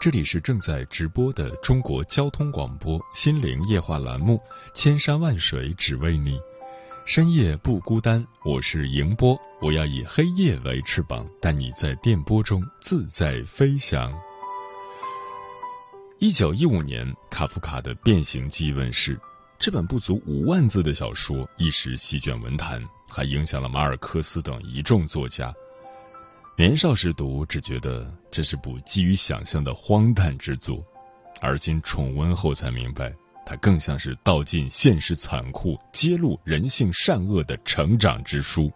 这里是正在直播的中国交通广播心灵夜话栏目《千山万水只为你》，深夜不孤单，我是迎波，我要以黑夜为翅膀，带你在电波中自在飞翔。一九一五年，卡夫卡的《变形记》问世，这本不足五万字的小说一时席卷文坛，还影响了马尔克斯等一众作家。年少时读，只觉得这是部基于想象的荒诞之作，而今重温后才明白，它更像是道尽现实残酷、揭露人性善恶的成长之书。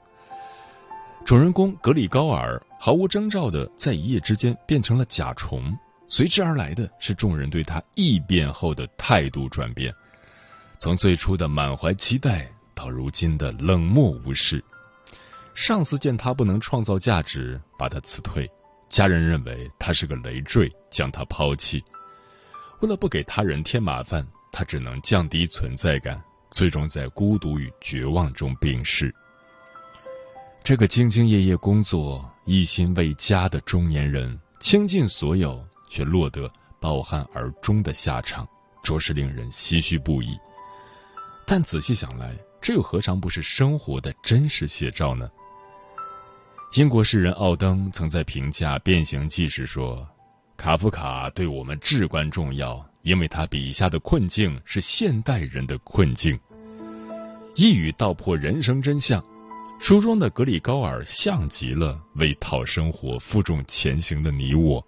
主人公格里高尔毫无征兆的在一夜之间变成了甲虫，随之而来的是众人对他异变后的态度转变，从最初的满怀期待到如今的冷漠无视。上司见他不能创造价值，把他辞退；家人认为他是个累赘，将他抛弃。为了不给他人添麻烦，他只能降低存在感，最终在孤独与绝望中病逝。这个兢兢业业工作、一心为家的中年人，倾尽所有，却落得抱憾而终的下场，着实令人唏嘘不已。但仔细想来，这又何尝不是生活的真实写照呢？英国诗人奥登曾在评价《变形记》时说：“卡夫卡对我们至关重要，因为他笔下的困境是现代人的困境。”一语道破人生真相。书中的格里高尔像极了为讨生活负重前行的你我。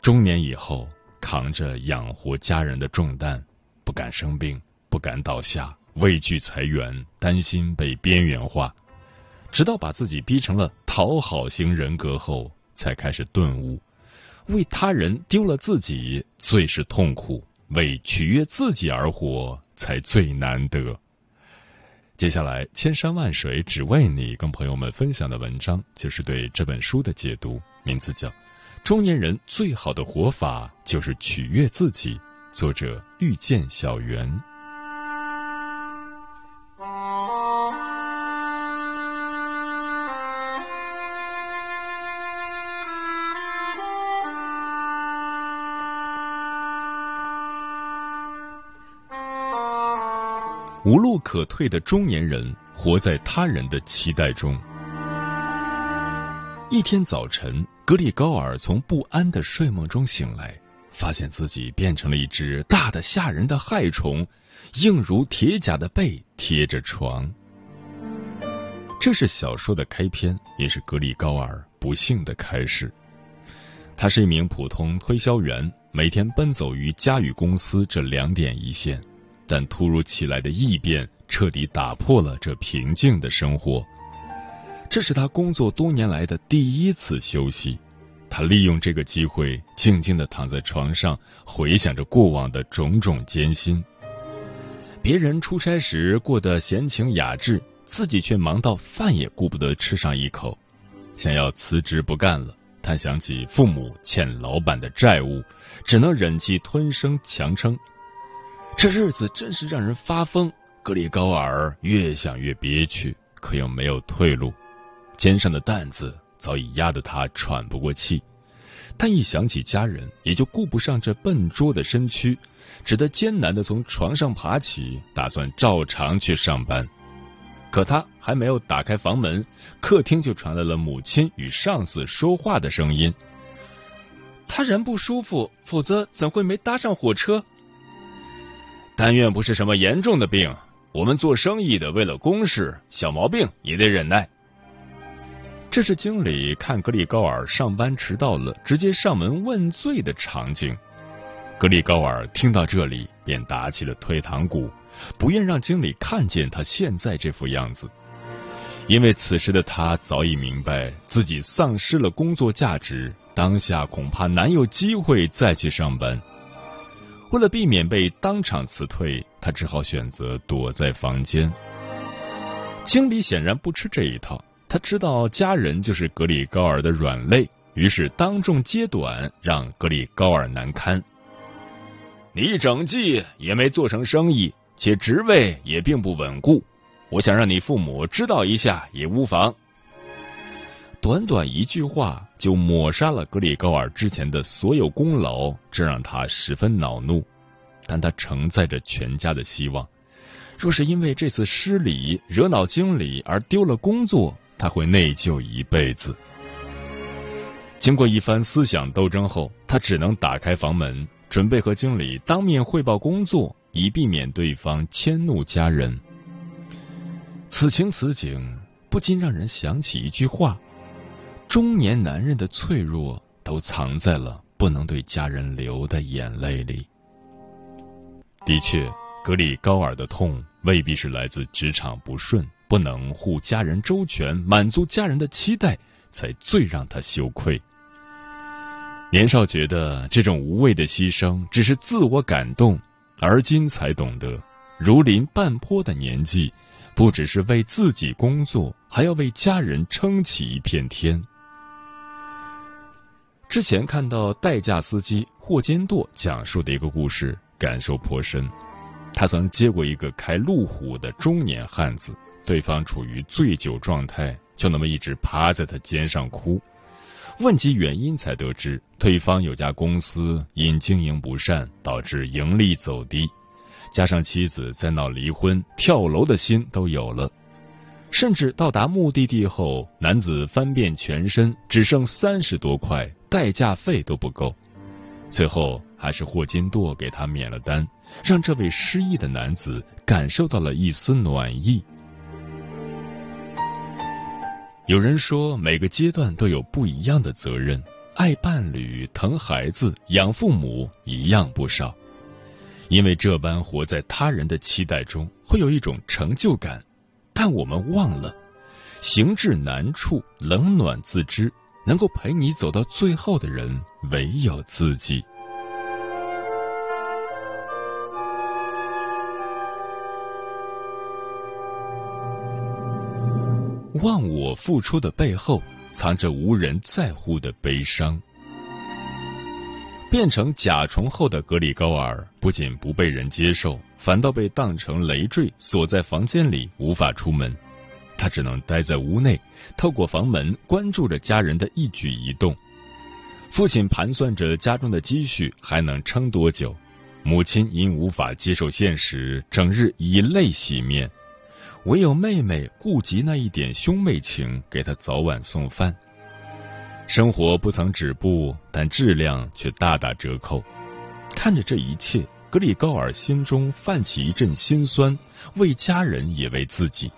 中年以后，扛着养活家人的重担，不敢生病，不敢倒下，畏惧裁员，担心被边缘化。直到把自己逼成了讨好型人格后，才开始顿悟：为他人丢了自己最是痛苦，为取悦自己而活才最难得。接下来，千山万水只为你，跟朋友们分享的文章就是对这本书的解读，名字叫《中年人最好的活法就是取悦自己》，作者遇见小圆。无路可退的中年人，活在他人的期待中。一天早晨，格里高尔从不安的睡梦中醒来，发现自己变成了一只大的吓人的害虫，硬如铁甲的背贴着床。这是小说的开篇，也是格里高尔不幸的开始。他是一名普通推销员，每天奔走于家与公司这两点一线。但突如其来的异变彻底打破了这平静的生活。这是他工作多年来的第一次休息。他利用这个机会，静静地躺在床上，回想着过往的种种艰辛。别人出差时过得闲情雅致，自己却忙到饭也顾不得吃上一口。想要辞职不干了，他想起父母欠老板的债务，只能忍气吞声强撑。这日子真是让人发疯。格里高尔越想越憋屈，可又没有退路，肩上的担子早已压得他喘不过气。但一想起家人，也就顾不上这笨拙的身躯，只得艰难的从床上爬起，打算照常去上班。可他还没有打开房门，客厅就传来了母亲与上司说话的声音：“他人不舒服，否则怎会没搭上火车？”但愿不是什么严重的病。我们做生意的，为了公事，小毛病也得忍耐。”这是经理看格里高尔上班迟到了，直接上门问罪的场景。格里高尔听到这里，便打起了退堂鼓，不愿让经理看见他现在这副样子。因为此时的他早已明白自己丧失了工作价值，当下恐怕难有机会再去上班。为了避免被当场辞退，他只好选择躲在房间。经理显然不吃这一套，他知道家人就是格里高尔的软肋，于是当众揭短，让格里高尔难堪。你一整季也没做成生意，且职位也并不稳固。我想让你父母知道一下也无妨。短短一句话就抹杀了格里高尔之前的所有功劳，这让他十分恼怒。但他承载着全家的希望，若是因为这次失礼惹恼经理而丢了工作，他会内疚一辈子。经过一番思想斗争后，他只能打开房门，准备和经理当面汇报工作，以避免对方迁怒家人。此情此景，不禁让人想起一句话：中年男人的脆弱，都藏在了不能对家人流的眼泪里。的确，格里高尔的痛未必是来自职场不顺，不能护家人周全，满足家人的期待，才最让他羞愧。年少觉得这种无谓的牺牲只是自我感动，而今才懂得，如临半坡的年纪。不只是为自己工作，还要为家人撑起一片天。之前看到代驾司机霍坚舵讲述的一个故事，感受颇深。他曾接过一个开路虎的中年汉子，对方处于醉酒状态，就那么一直趴在他肩上哭。问及原因，才得知对方有家公司因经营不善，导致盈利走低。加上妻子在闹离婚，跳楼的心都有了。甚至到达目的地后，男子翻遍全身，只剩三十多块，代驾费都不够。最后还是霍金舵给他免了单，让这位失意的男子感受到了一丝暖意。有人说，每个阶段都有不一样的责任，爱伴侣、疼孩子、养父母一样不少。因为这般活在他人的期待中，会有一种成就感，但我们忘了，行至难处，冷暖自知，能够陪你走到最后的人，唯有自己。忘我付出的背后，藏着无人在乎的悲伤。变成甲虫后的格里高尔不仅不被人接受，反倒被当成累赘，锁在房间里无法出门。他只能待在屋内，透过房门关注着家人的一举一动。父亲盘算着家中的积蓄还能撑多久，母亲因无法接受现实，整日以泪洗面。唯有妹妹顾及那一点兄妹情，给他早晚送饭。生活不曾止步，但质量却大打折扣。看着这一切，格里高尔心中泛起一阵心酸，为家人也为自己。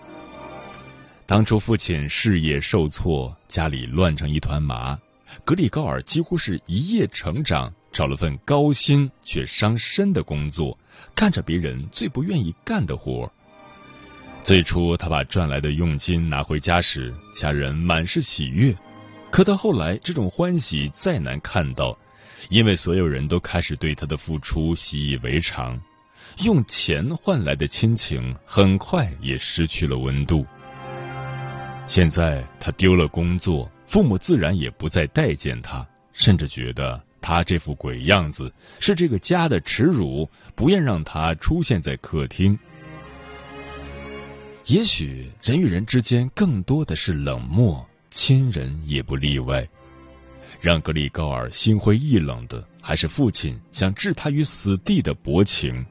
当初父亲事业受挫，家里乱成一团麻，格里高尔几乎是一夜成长，找了份高薪却伤身的工作，干着别人最不愿意干的活。最初他把赚来的佣金拿回家时，家人满是喜悦。可到后来，这种欢喜再难看到，因为所有人都开始对他的付出习以为常，用钱换来的亲情很快也失去了温度。现在他丢了工作，父母自然也不再待见他，甚至觉得他这副鬼样子是这个家的耻辱，不愿让他出现在客厅。也许人与人之间更多的是冷漠。亲人也不例外，让格里高尔心灰意冷的，还是父亲想置他于死地的薄情。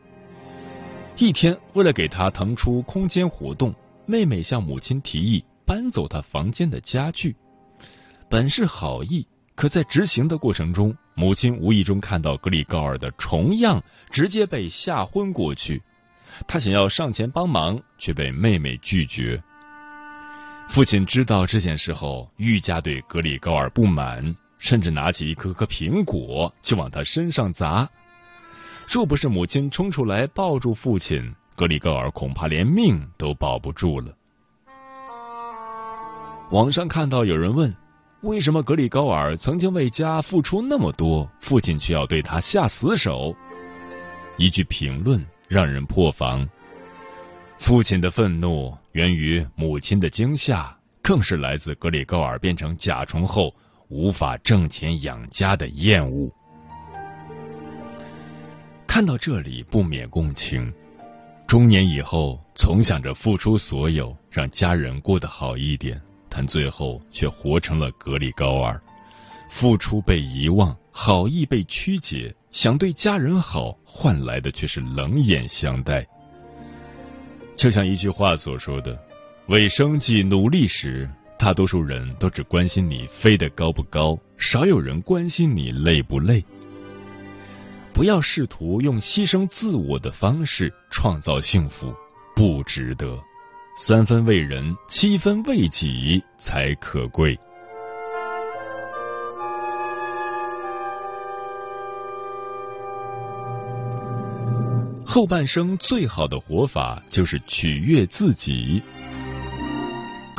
一天，为了给他腾出空间活动，妹妹向母亲提议搬走他房间的家具。本是好意，可在执行的过程中，母亲无意中看到格里高尔的重样，直接被吓昏过去。他想要上前帮忙，却被妹妹拒绝。父亲知道这件事后，愈加对格里高尔不满，甚至拿起一颗颗苹果就往他身上砸。若不是母亲冲出来抱住父亲，格里高尔恐怕连命都保不住了。网上看到有人问。为什么格里高尔曾经为家付出那么多，父亲却要对他下死手？一句评论让人破防。父亲的愤怒源于母亲的惊吓，更是来自格里高尔变成甲虫后无法挣钱养家的厌恶。看到这里，不免共情。中年以后，总想着付出所有，让家人过得好一点。但最后却活成了格里高尔，付出被遗忘，好意被曲解，想对家人好，换来的却是冷眼相待。就像一句话所说的：“为生计努力时，大多数人都只关心你飞得高不高，少有人关心你累不累。”不要试图用牺牲自我的方式创造幸福，不值得。三分为人，七分为己才可贵。后半生最好的活法就是取悦自己。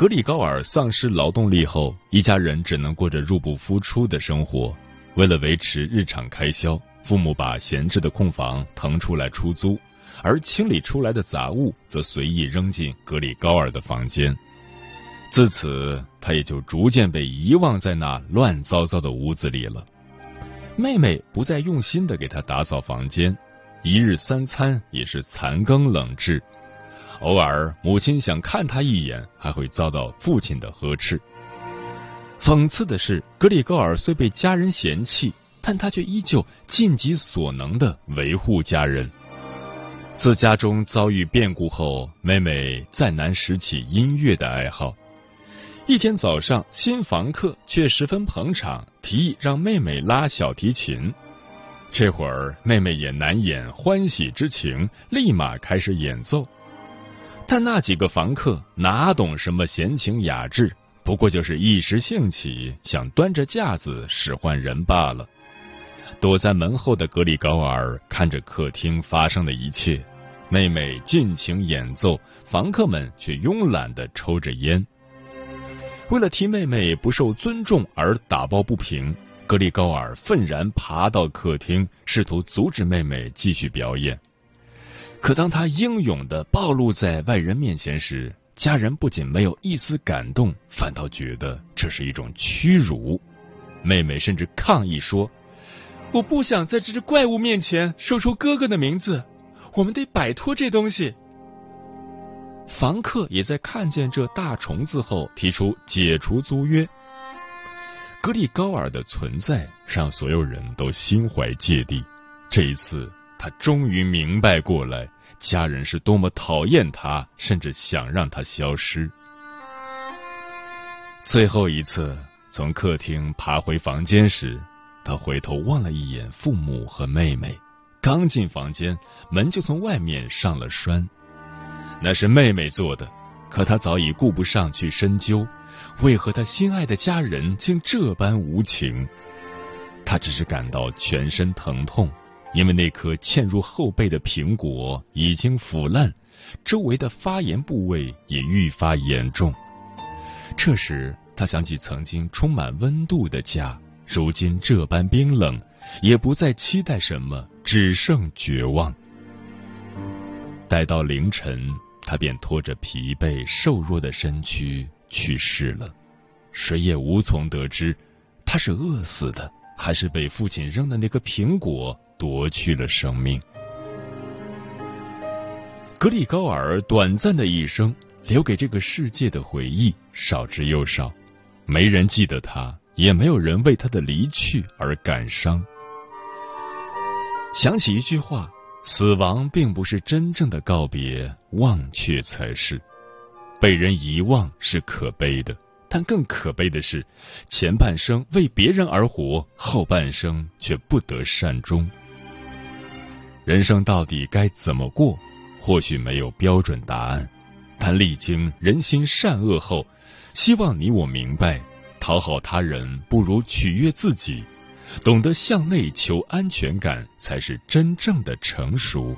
格里高尔丧失劳动力后，一家人只能过着入不敷出的生活。为了维持日常开销，父母把闲置的空房腾出来出租。而清理出来的杂物则随意扔进格里高尔的房间，自此他也就逐渐被遗忘在那乱糟糟的屋子里了。妹妹不再用心的给他打扫房间，一日三餐也是残羹冷炙，偶尔母亲想看他一眼，还会遭到父亲的呵斥。讽刺的是，格里高尔虽被家人嫌弃，但他却依旧尽己所能的维护家人。自家中遭遇变故后，妹妹再难拾起音乐的爱好。一天早上，新房客却十分捧场，提议让妹妹拉小提琴。这会儿，妹妹也难掩欢喜之情，立马开始演奏。但那几个房客哪懂什么闲情雅致，不过就是一时兴起，想端着架子使唤人罢了。躲在门后的格里高尔看着客厅发生的一切。妹妹尽情演奏，房客们却慵懒的抽着烟。为了替妹妹不受尊重而打抱不平，格里高尔愤然爬到客厅，试图阻止妹妹继续表演。可当他英勇的暴露在外人面前时，家人不仅没有一丝感动，反倒觉得这是一种屈辱。妹妹甚至抗议说：“我不想在这只怪物面前说出哥哥的名字。”我们得摆脱这东西。房客也在看见这大虫子后提出解除租约。格里高尔的存在让所有人都心怀芥蒂。这一次，他终于明白过来，家人是多么讨厌他，甚至想让他消失。最后一次从客厅爬回房间时，他回头望了一眼父母和妹妹。刚进房间，门就从外面上了栓。那是妹妹做的，可他早已顾不上去深究，为何他心爱的家人竟这般无情？他只是感到全身疼痛，因为那颗嵌入后背的苹果已经腐烂，周围的发炎部位也愈发严重。这时，他想起曾经充满温度的家，如今这般冰冷。也不再期待什么，只剩绝望。待到凌晨，他便拖着疲惫瘦弱的身躯去世了。谁也无从得知，他是饿死的，还是被父亲扔的那个苹果夺去了生命。格里高尔短暂的一生，留给这个世界的回忆少之又少，没人记得他，也没有人为他的离去而感伤。想起一句话：“死亡并不是真正的告别，忘却才是。被人遗忘是可悲的，但更可悲的是，前半生为别人而活，后半生却不得善终。人生到底该怎么过？或许没有标准答案，但历经人心善恶后，希望你我明白，讨好他人不如取悦自己，懂得向内求安全感，才是真正的成熟。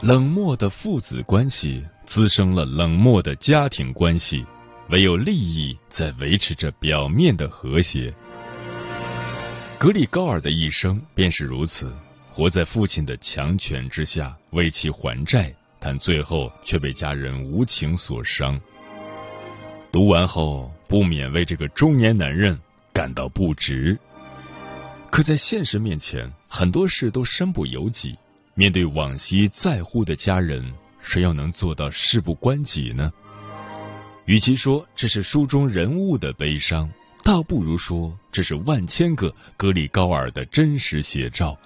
冷漠的父子关系滋生了冷漠的家庭关系。唯有利益在维持着表面的和谐。格里高尔的一生便是如此，活在父亲的强权之下，为其还债，但最后却被家人无情所伤。读完后，不免为这个中年男人感到不值。可在现实面前，很多事都身不由己。面对往昔在乎的家人，谁又能做到事不关己呢？与其说这是书中人物的悲伤，倒不如说这是万千个格里高尔的真实写照。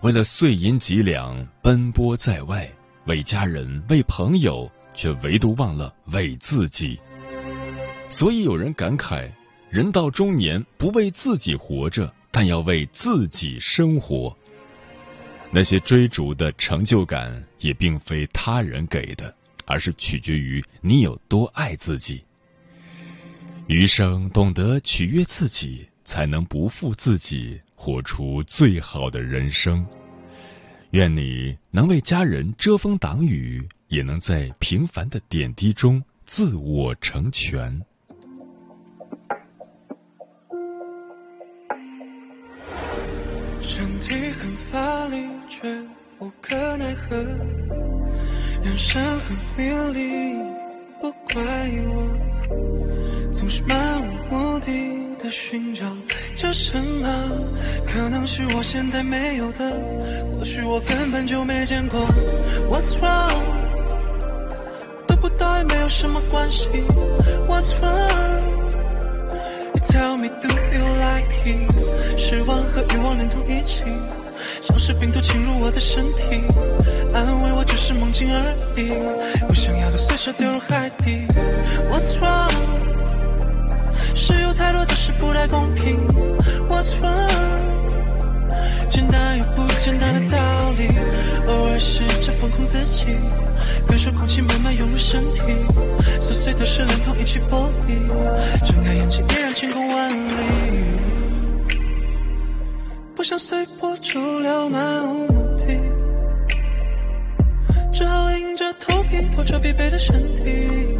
为了碎银几两奔波在外，为家人为朋友，却唯独忘了为自己。所以有人感慨：人到中年，不为自己活着，但要为自己生活。那些追逐的成就感，也并非他人给的。而是取决于你有多爱自己。余生懂得取悦自己，才能不负自己，活出最好的人生。愿你能为家人遮风挡雨，也能在平凡的点滴中自我成全。身体很乏力，却无可奈何。眼神很迷离，不怪我，总是漫无目的的寻找着什么。可能是我现在没有的，或许我根本就没见过。What's wrong？得不到也没有什么关系。What's wrong？You tell me do you like it？失望和欲望连同一起。像是病毒侵入我的身体，安慰我只是梦境而已，不想要的随手丢入海底。What's wrong？是有太多的事不太公平。What's wrong？简单又不简单的道理，偶尔试着放空自己，感受空气慢慢涌入身体，琐碎的事连同一起剥离，睁开眼睛依然晴空万里。不想随波逐流，漫无目，只好硬着头皮拖着疲惫的身体。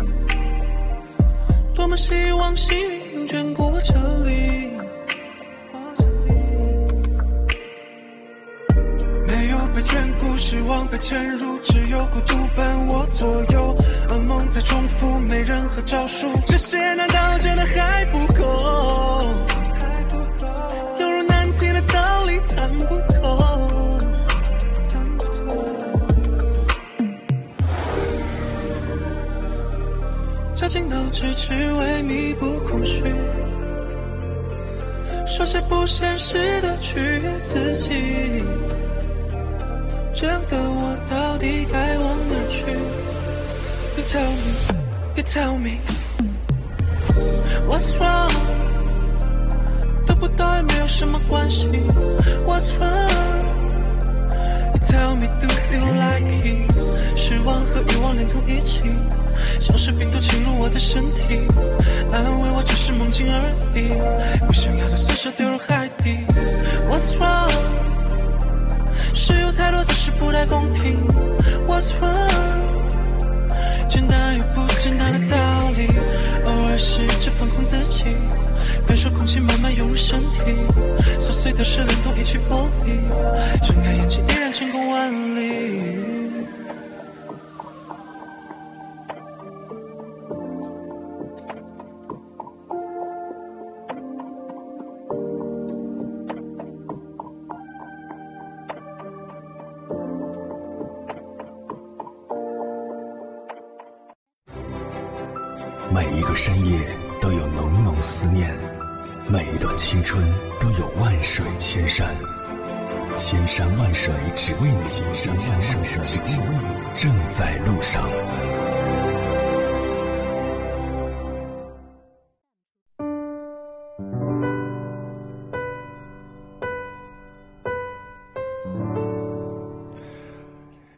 多么希望幸运能眷顾我这里，没有被眷顾，失望被嵌入，只有孤独伴我左右。噩梦在重复，没任何招数，这些难道真的还不只只为弥补空虚，说些不现实的取悦自己，这样的我到底该往哪去？You tell me, you tell me, what's wrong? 得不到也没有什么关系。What's wrong? You tell me do you like it? 失望和欲望连同一起，像是病毒侵我的身体，安慰我只是梦境而已，不想要的随手丢入海底。What's wrong? 是有太多的事不太公平。What's wrong? 简单又不简单的道理，偶尔试着放空自己。感受空气慢慢涌入身体，琐碎的事连同一起剥离，睁开眼睛依然晴空万里。每一个深夜都有浓浓思念。每一段青春都有万水千山，千山万水只为你，千山万水只为你，正在路上。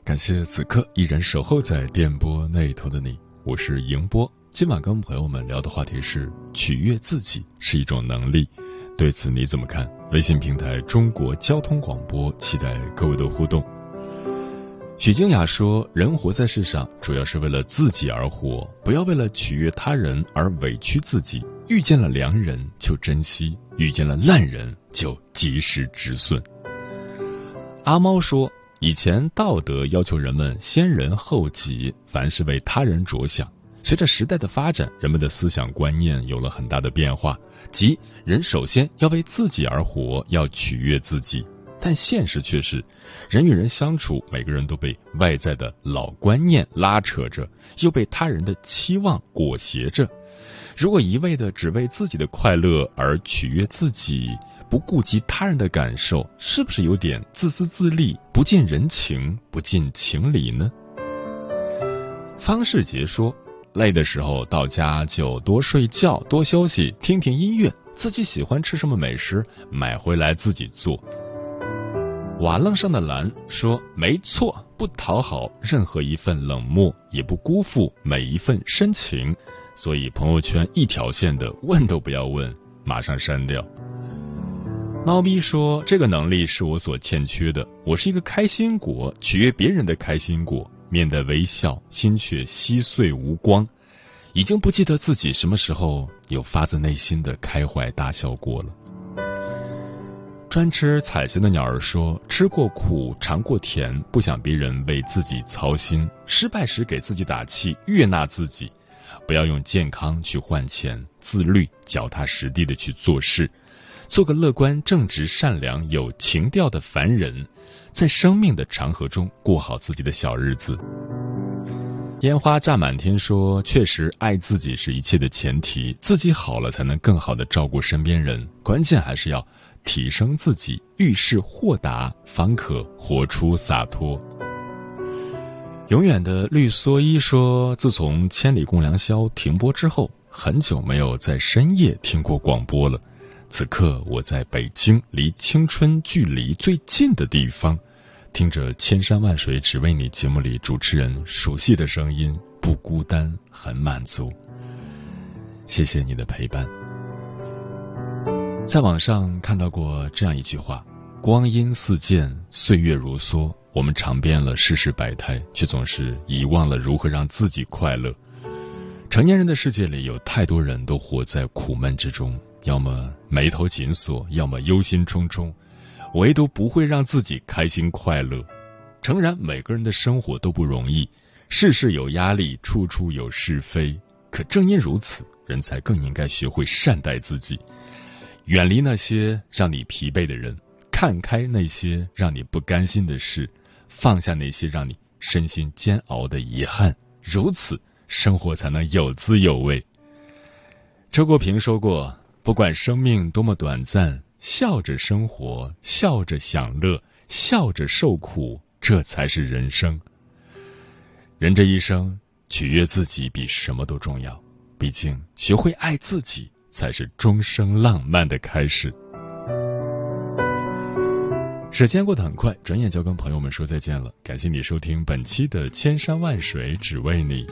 感谢此刻依然守候在电波那头的你，我是迎波。今晚跟朋友们聊的话题是取悦自己是一种能力，对此你怎么看？微信平台中国交通广播，期待各位的互动。许静雅说：“人活在世上，主要是为了自己而活，不要为了取悦他人而委屈自己。遇见了良人就珍惜，遇见了烂人就及时止损。”阿猫说。以前道德要求人们先人后己，凡是为他人着想。随着时代的发展，人们的思想观念有了很大的变化，即人首先要为自己而活，要取悦自己。但现实却是，人与人相处，每个人都被外在的老观念拉扯着，又被他人的期望裹挟着。如果一味的只为自己的快乐而取悦自己，不顾及他人的感受，是不是有点自私自利、不近人情、不近情理呢？方世杰说：“累的时候到家就多睡觉、多休息，听听音乐，自己喜欢吃什么美食，买回来自己做。”瓦楞上的蓝说：“没错，不讨好任何一份冷漠，也不辜负每一份深情。所以朋友圈一条线的问都不要问，马上删掉。”猫咪说：“这个能力是我所欠缺的。我是一个开心果，取悦别人的开心果，面带微笑，心却稀碎无光。已经不记得自己什么时候有发自内心的开怀大笑过了。”专吃彩霞的鸟儿说：“吃过苦，尝过甜，不想别人为自己操心。失败时给自己打气，悦纳自己，不要用健康去换钱，自律，脚踏实地的去做事。”做个乐观、正直、善良、有情调的凡人，在生命的长河中过好自己的小日子。烟花炸满天说：“确实，爱自己是一切的前提，自己好了才能更好的照顾身边人。关键还是要提升自己，遇事豁达，方可活出洒脱。”永远的绿蓑衣说：“自从《千里共良宵》停播之后，很久没有在深夜听过广播了。”此刻我在北京，离青春距离最近的地方，听着《千山万水只为你》节目里主持人熟悉的声音，不孤单，很满足。谢谢你的陪伴。在网上看到过这样一句话：“光阴似箭，岁月如梭，我们尝遍了世事百态，却总是遗忘了如何让自己快乐。成年人的世界里，有太多人都活在苦闷之中。”要么眉头紧锁，要么忧心忡忡，唯独不会让自己开心快乐。诚然，每个人的生活都不容易，事事有压力，处处有是非。可正因如此，人才更应该学会善待自己，远离那些让你疲惫的人，看开那些让你不甘心的事，放下那些让你身心煎熬的遗憾。如此，生活才能有滋有味。周国平说过。不管生命多么短暂，笑着生活，笑着享乐，笑着受苦，这才是人生。人这一生，取悦自己比什么都重要。毕竟，学会爱自己，才是终生浪漫的开始。时间过得很快，转眼就跟朋友们说再见了。感谢你收听本期的《千山万水只为你》，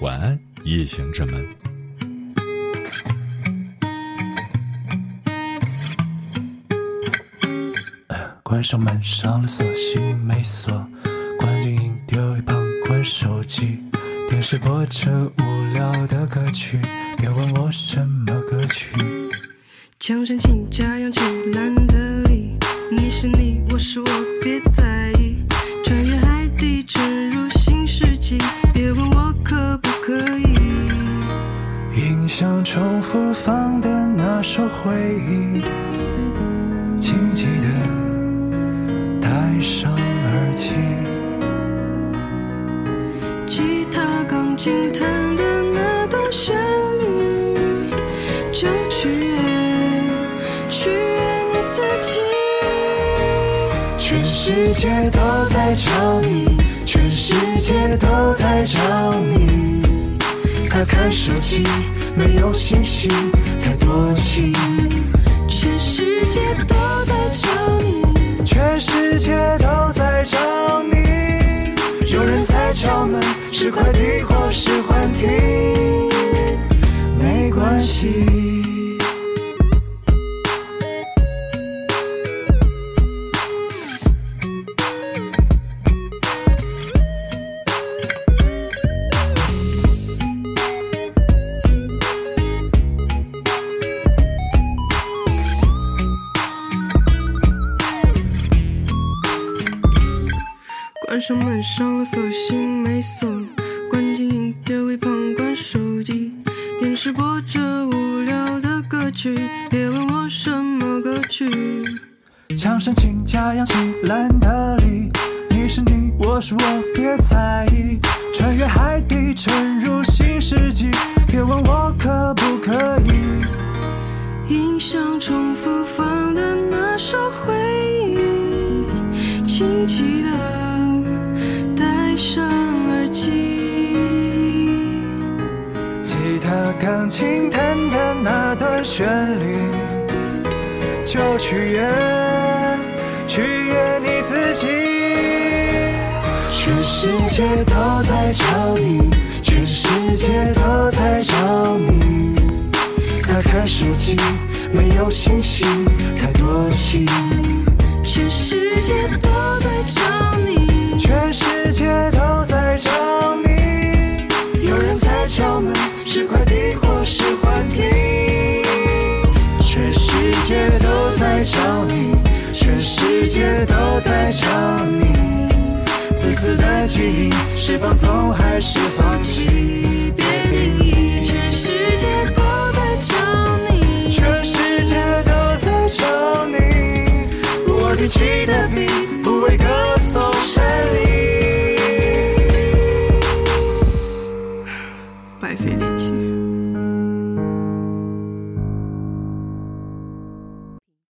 晚安，夜行者们。关上门，上了锁，心没锁。关静音，丢一旁，关手机。电视播着无聊的歌曲，别问我什么歌曲。墙上请假，氧气懒得理。你是你，我是我，就取悦取悦你自己，全世界都在找你，全世界都在找你。打开手机，没有信息，太多情。全世界都在找你，全世界都在找你。有人在敲门，是快递或是幻听，没关系。关上门，上了锁，心没锁，关静音，丢一旁，关手机。电视播着无聊的歌曲，别问我什么歌曲。墙上请假氧气蓝的里，你是你，我是我，别在意。穿越海底，沉入新世纪，别问我可不可以。音响重复放的那首回忆，轻轻地戴上耳机。吉他、钢琴弹弹那段旋律，就取悦取悦你自己。全世界都在找你，全世界都在找你。打开手机，没有信息，太多情。全世界都在找找你，全世界都在找你。自私的基因是放纵还是放弃？别定义。全世界都在找你，全世界都在找你。我提起的笔，不为歌颂胜利。